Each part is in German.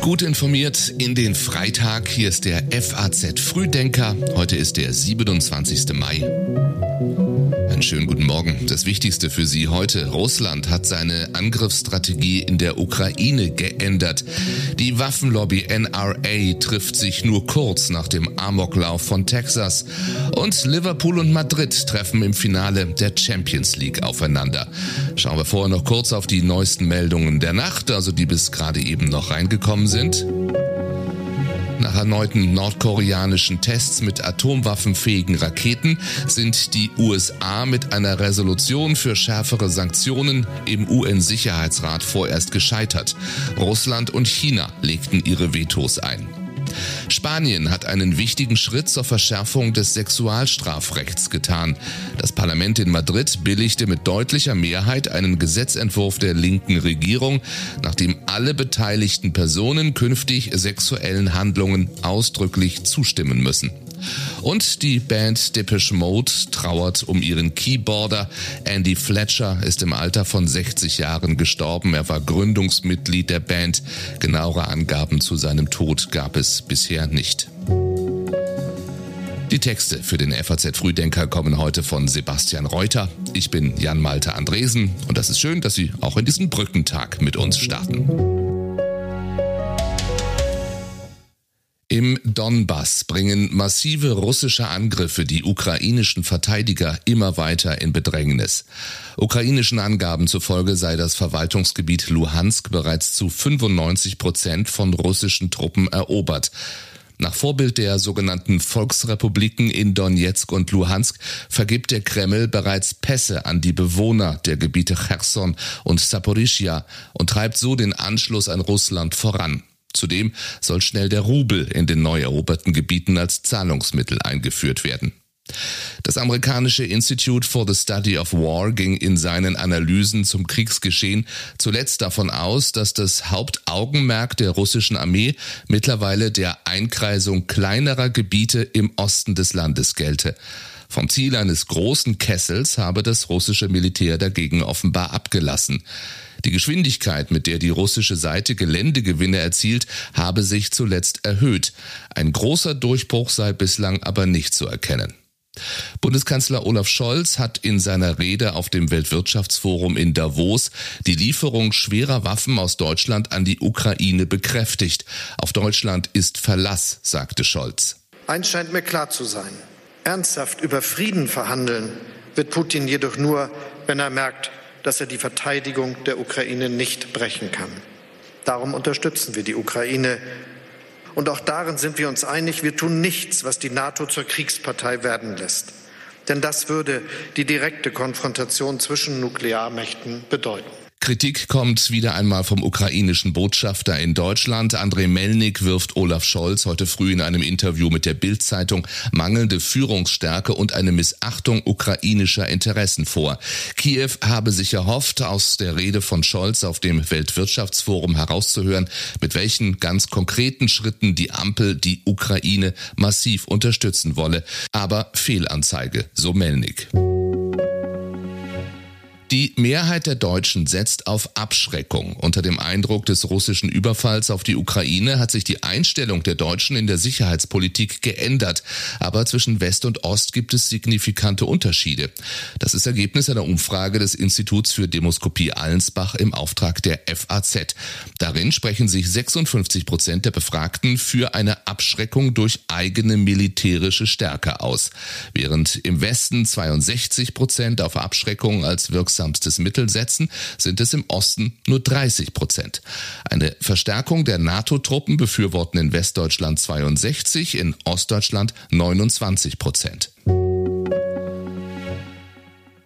Gut informiert in den Freitag. Hier ist der FAZ Frühdenker. Heute ist der 27. Mai. Einen schönen guten Morgen. Das Wichtigste für Sie heute. Russland hat seine Angriffsstrategie in der Ukraine geändert. Die Waffenlobby NRA trifft sich nur kurz nach dem Amoklauf von Texas. Und Liverpool und Madrid treffen im Finale der Champions League aufeinander. Schauen wir vorher noch kurz auf die neuesten Meldungen der Nacht, also die bis gerade eben noch reingekommen sind. Nach erneuten nordkoreanischen Tests mit atomwaffenfähigen Raketen sind die USA mit einer Resolution für schärfere Sanktionen im UN-Sicherheitsrat vorerst gescheitert. Russland und China legten ihre Vetos ein. Spanien hat einen wichtigen Schritt zur Verschärfung des Sexualstrafrechts getan. Das Parlament in Madrid billigte mit deutlicher Mehrheit einen Gesetzentwurf der linken Regierung, nachdem alle beteiligten Personen künftig sexuellen Handlungen ausdrücklich zustimmen müssen. Und die Band Depeche Mode trauert um ihren Keyboarder. Andy Fletcher ist im Alter von 60 Jahren gestorben. Er war Gründungsmitglied der Band. Genauere Angaben zu seinem Tod gab es bisher nicht. Die Texte für den FAZ Frühdenker kommen heute von Sebastian Reuter. Ich bin Jan Malte Andresen und das ist schön, dass Sie auch in diesen Brückentag mit uns starten. Donbass bringen massive russische Angriffe die ukrainischen Verteidiger immer weiter in Bedrängnis. Ukrainischen Angaben zufolge sei das Verwaltungsgebiet Luhansk bereits zu 95 Prozent von russischen Truppen erobert. Nach Vorbild der sogenannten Volksrepubliken in Donetsk und Luhansk vergibt der Kreml bereits Pässe an die Bewohner der Gebiete Cherson und Saporischia und treibt so den Anschluss an Russland voran. Zudem soll schnell der Rubel in den neu eroberten Gebieten als Zahlungsmittel eingeführt werden. Das amerikanische Institute for the Study of War ging in seinen Analysen zum Kriegsgeschehen zuletzt davon aus, dass das Hauptaugenmerk der russischen Armee mittlerweile der Einkreisung kleinerer Gebiete im Osten des Landes gelte. Vom Ziel eines großen Kessels habe das russische Militär dagegen offenbar abgelassen. Die Geschwindigkeit, mit der die russische Seite Geländegewinne erzielt, habe sich zuletzt erhöht. Ein großer Durchbruch sei bislang aber nicht zu erkennen. Bundeskanzler Olaf Scholz hat in seiner Rede auf dem Weltwirtschaftsforum in Davos die Lieferung schwerer Waffen aus Deutschland an die Ukraine bekräftigt. Auf Deutschland ist Verlass, sagte Scholz. Eins scheint mir klar zu sein. Ernsthaft über Frieden verhandeln wird Putin jedoch nur, wenn er merkt, dass er die Verteidigung der Ukraine nicht brechen kann. Darum unterstützen wir die Ukraine. Und auch darin sind wir uns einig, wir tun nichts, was die NATO zur Kriegspartei werden lässt. Denn das würde die direkte Konfrontation zwischen Nuklearmächten bedeuten. Kritik kommt wieder einmal vom ukrainischen Botschafter in Deutschland. Andrei Melnik wirft Olaf Scholz heute früh in einem Interview mit der Bild-Zeitung mangelnde Führungsstärke und eine Missachtung ukrainischer Interessen vor. Kiew habe sich erhofft, aus der Rede von Scholz auf dem Weltwirtschaftsforum herauszuhören, mit welchen ganz konkreten Schritten die Ampel die Ukraine massiv unterstützen wolle. Aber Fehlanzeige, so Melnik. Die Mehrheit der Deutschen setzt auf Abschreckung. Unter dem Eindruck des russischen Überfalls auf die Ukraine hat sich die Einstellung der Deutschen in der Sicherheitspolitik geändert. Aber zwischen West und Ost gibt es signifikante Unterschiede. Das ist Ergebnis einer Umfrage des Instituts für Demoskopie Allensbach im Auftrag der FAZ. Darin sprechen sich 56 Prozent der Befragten für eine Abschreckung durch eigene militärische Stärke aus, während im Westen 62 Prozent auf Abschreckung als wirksam wirksamstes Mittel setzen, sind es im Osten nur 30 Prozent. Eine Verstärkung der NATO-Truppen befürworten in Westdeutschland 62, in Ostdeutschland 29 Prozent.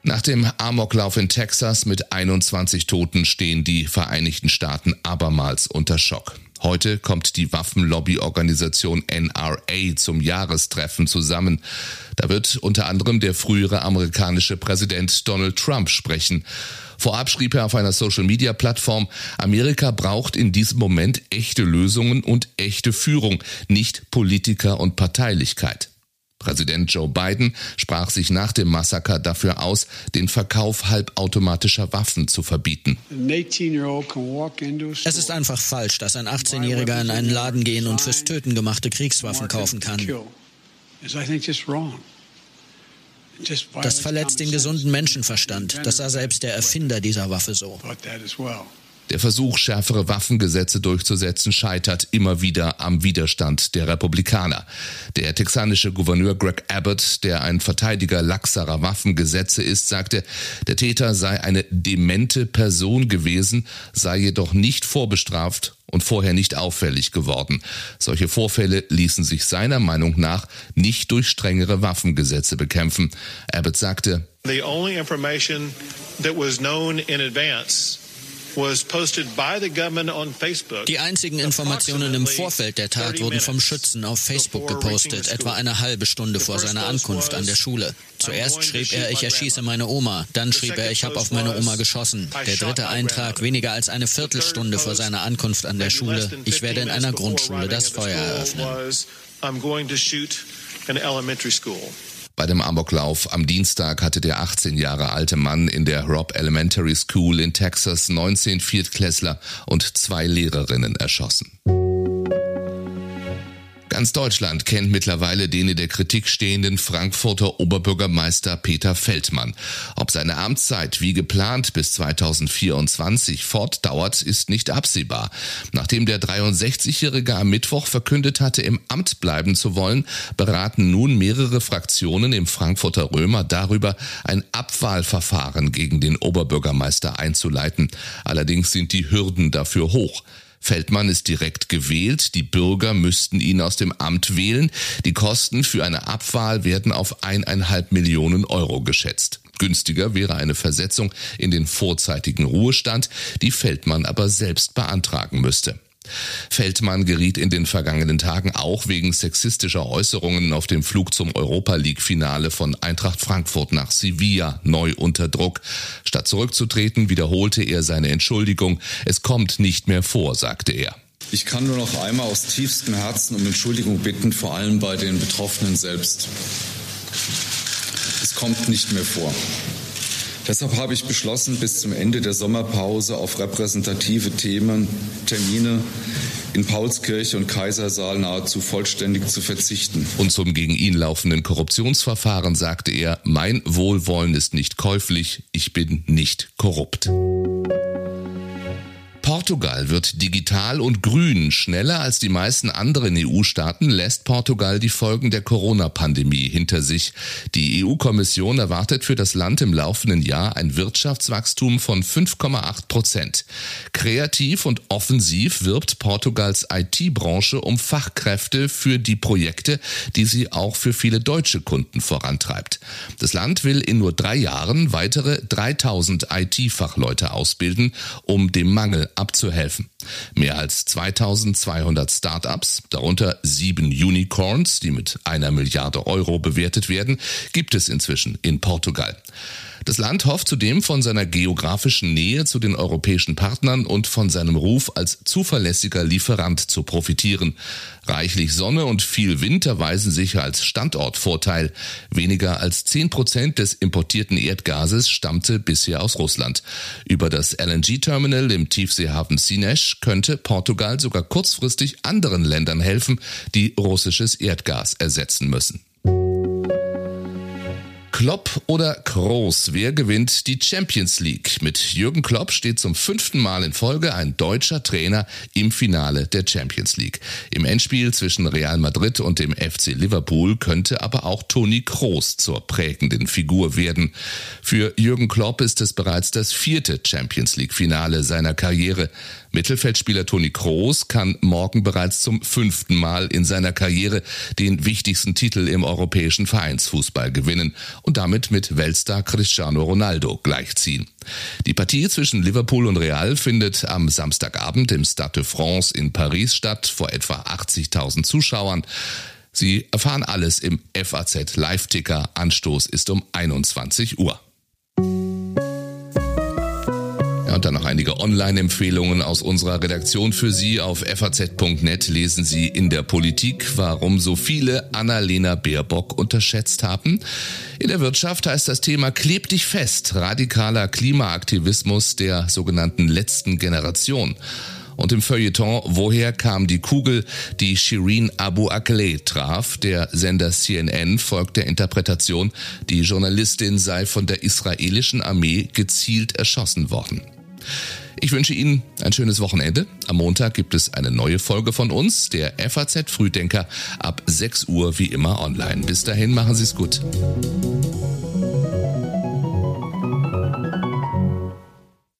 Nach dem Amoklauf in Texas mit 21 Toten stehen die Vereinigten Staaten abermals unter Schock. Heute kommt die Waffenlobbyorganisation NRA zum Jahrestreffen zusammen. Da wird unter anderem der frühere amerikanische Präsident Donald Trump sprechen. Vorab schrieb er auf einer Social-Media-Plattform, Amerika braucht in diesem Moment echte Lösungen und echte Führung, nicht Politiker und Parteilichkeit. Präsident Joe Biden sprach sich nach dem Massaker dafür aus, den Verkauf halbautomatischer Waffen zu verbieten. Es ist einfach falsch, dass ein 18-Jähriger in einen Laden gehen und fürs Töten gemachte Kriegswaffen kaufen kann. Das verletzt den gesunden Menschenverstand. Das sah selbst der Erfinder dieser Waffe so. Der Versuch, schärfere Waffengesetze durchzusetzen, scheitert immer wieder am Widerstand der Republikaner. Der texanische Gouverneur Greg Abbott, der ein Verteidiger laxerer Waffengesetze ist, sagte, der Täter sei eine demente Person gewesen, sei jedoch nicht vorbestraft und vorher nicht auffällig geworden. Solche Vorfälle ließen sich seiner Meinung nach nicht durch strengere Waffengesetze bekämpfen. Abbott sagte, The only information that was known in advance die einzigen Informationen im Vorfeld der Tat wurden vom Schützen auf Facebook gepostet, etwa eine halbe Stunde vor seiner Ankunft an der Schule. Zuerst schrieb er, ich erschieße meine Oma, dann schrieb er, ich habe auf meine Oma geschossen. Der dritte Eintrag weniger als eine Viertelstunde vor seiner Ankunft an der Schule, ich werde in einer Grundschule das Feuer eröffnen. Bei dem Amoklauf am Dienstag hatte der 18 Jahre alte Mann in der Robb Elementary School in Texas 19 Viertklässler und zwei Lehrerinnen erschossen. Ganz Deutschland kennt mittlerweile den in der Kritik stehenden Frankfurter Oberbürgermeister Peter Feldmann. Ob seine Amtszeit wie geplant bis 2024 fortdauert, ist nicht absehbar. Nachdem der 63-Jährige am Mittwoch verkündet hatte, im Amt bleiben zu wollen, beraten nun mehrere Fraktionen im Frankfurter Römer darüber, ein Abwahlverfahren gegen den Oberbürgermeister einzuleiten. Allerdings sind die Hürden dafür hoch. Feldmann ist direkt gewählt, die Bürger müssten ihn aus dem Amt wählen. Die Kosten für eine Abwahl werden auf eineinhalb Millionen Euro geschätzt. Günstiger wäre eine Versetzung in den vorzeitigen Ruhestand, die Feldmann aber selbst beantragen müsste. Feldmann geriet in den vergangenen Tagen auch wegen sexistischer Äußerungen auf dem Flug zum Europa League Finale von Eintracht Frankfurt nach Sevilla neu unter Druck. Statt zurückzutreten, wiederholte er seine Entschuldigung. Es kommt nicht mehr vor, sagte er. Ich kann nur noch einmal aus tiefstem Herzen um Entschuldigung bitten, vor allem bei den Betroffenen selbst. Es kommt nicht mehr vor. Deshalb habe ich beschlossen, bis zum Ende der Sommerpause auf repräsentative Themen, Termine in Paulskirche und Kaisersaal nahezu vollständig zu verzichten. Und zum gegen ihn laufenden Korruptionsverfahren sagte er, mein Wohlwollen ist nicht käuflich, ich bin nicht korrupt. Portugal wird digital und grün. Schneller als die meisten anderen EU-Staaten lässt Portugal die Folgen der Corona-Pandemie hinter sich. Die EU-Kommission erwartet für das Land im laufenden Jahr ein Wirtschaftswachstum von 5,8 Prozent. Kreativ und offensiv wirbt Portugals IT-Branche um Fachkräfte für die Projekte, die sie auch für viele deutsche Kunden vorantreibt. Das Land will in nur drei Jahren weitere 3000 IT-Fachleute ausbilden, um dem Mangel abzuhelfen. Mehr als 2200 Startups, darunter sieben Unicorns, die mit einer Milliarde Euro bewertet werden, gibt es inzwischen in Portugal. Das Land hofft zudem von seiner geografischen Nähe zu den europäischen Partnern und von seinem Ruf als zuverlässiger Lieferant zu profitieren. Reichlich Sonne und viel Wind erweisen sich als Standortvorteil. Weniger als 10 Prozent des importierten Erdgases stammte bisher aus Russland. Über das LNG-Terminal im Tiefseehafen Sinesh könnte Portugal sogar kurzfristig anderen Ländern helfen, die russisches Erdgas ersetzen müssen. Klopp oder Kroos, wer gewinnt die Champions League? Mit Jürgen Klopp steht zum fünften Mal in Folge ein deutscher Trainer im Finale der Champions League. Im Endspiel zwischen Real Madrid und dem FC Liverpool könnte aber auch Toni Kroos zur prägenden Figur werden. Für Jürgen Klopp ist es bereits das vierte Champions League Finale seiner Karriere. Mittelfeldspieler Toni Kroos kann morgen bereits zum fünften Mal in seiner Karriere den wichtigsten Titel im europäischen Vereinsfußball gewinnen und damit mit Weltstar Cristiano Ronaldo gleichziehen. Die Partie zwischen Liverpool und Real findet am Samstagabend im Stade de France in Paris statt, vor etwa 80.000 Zuschauern. Sie erfahren alles im FAZ Live-Ticker. Anstoß ist um 21 Uhr. Und dann noch einige Online-Empfehlungen aus unserer Redaktion für Sie. Auf faz.net lesen Sie in der Politik, warum so viele Annalena Baerbock unterschätzt haben. In der Wirtschaft heißt das Thema Kleb dich fest, radikaler Klimaaktivismus der sogenannten letzten Generation. Und im Feuilleton Woher kam die Kugel, die Shireen Abu Akleh traf. Der Sender CNN folgt der Interpretation, die Journalistin sei von der israelischen Armee gezielt erschossen worden. Ich wünsche Ihnen ein schönes Wochenende. Am Montag gibt es eine neue Folge von uns, der FAZ Frühdenker, ab 6 Uhr wie immer online. Bis dahin machen Sie es gut.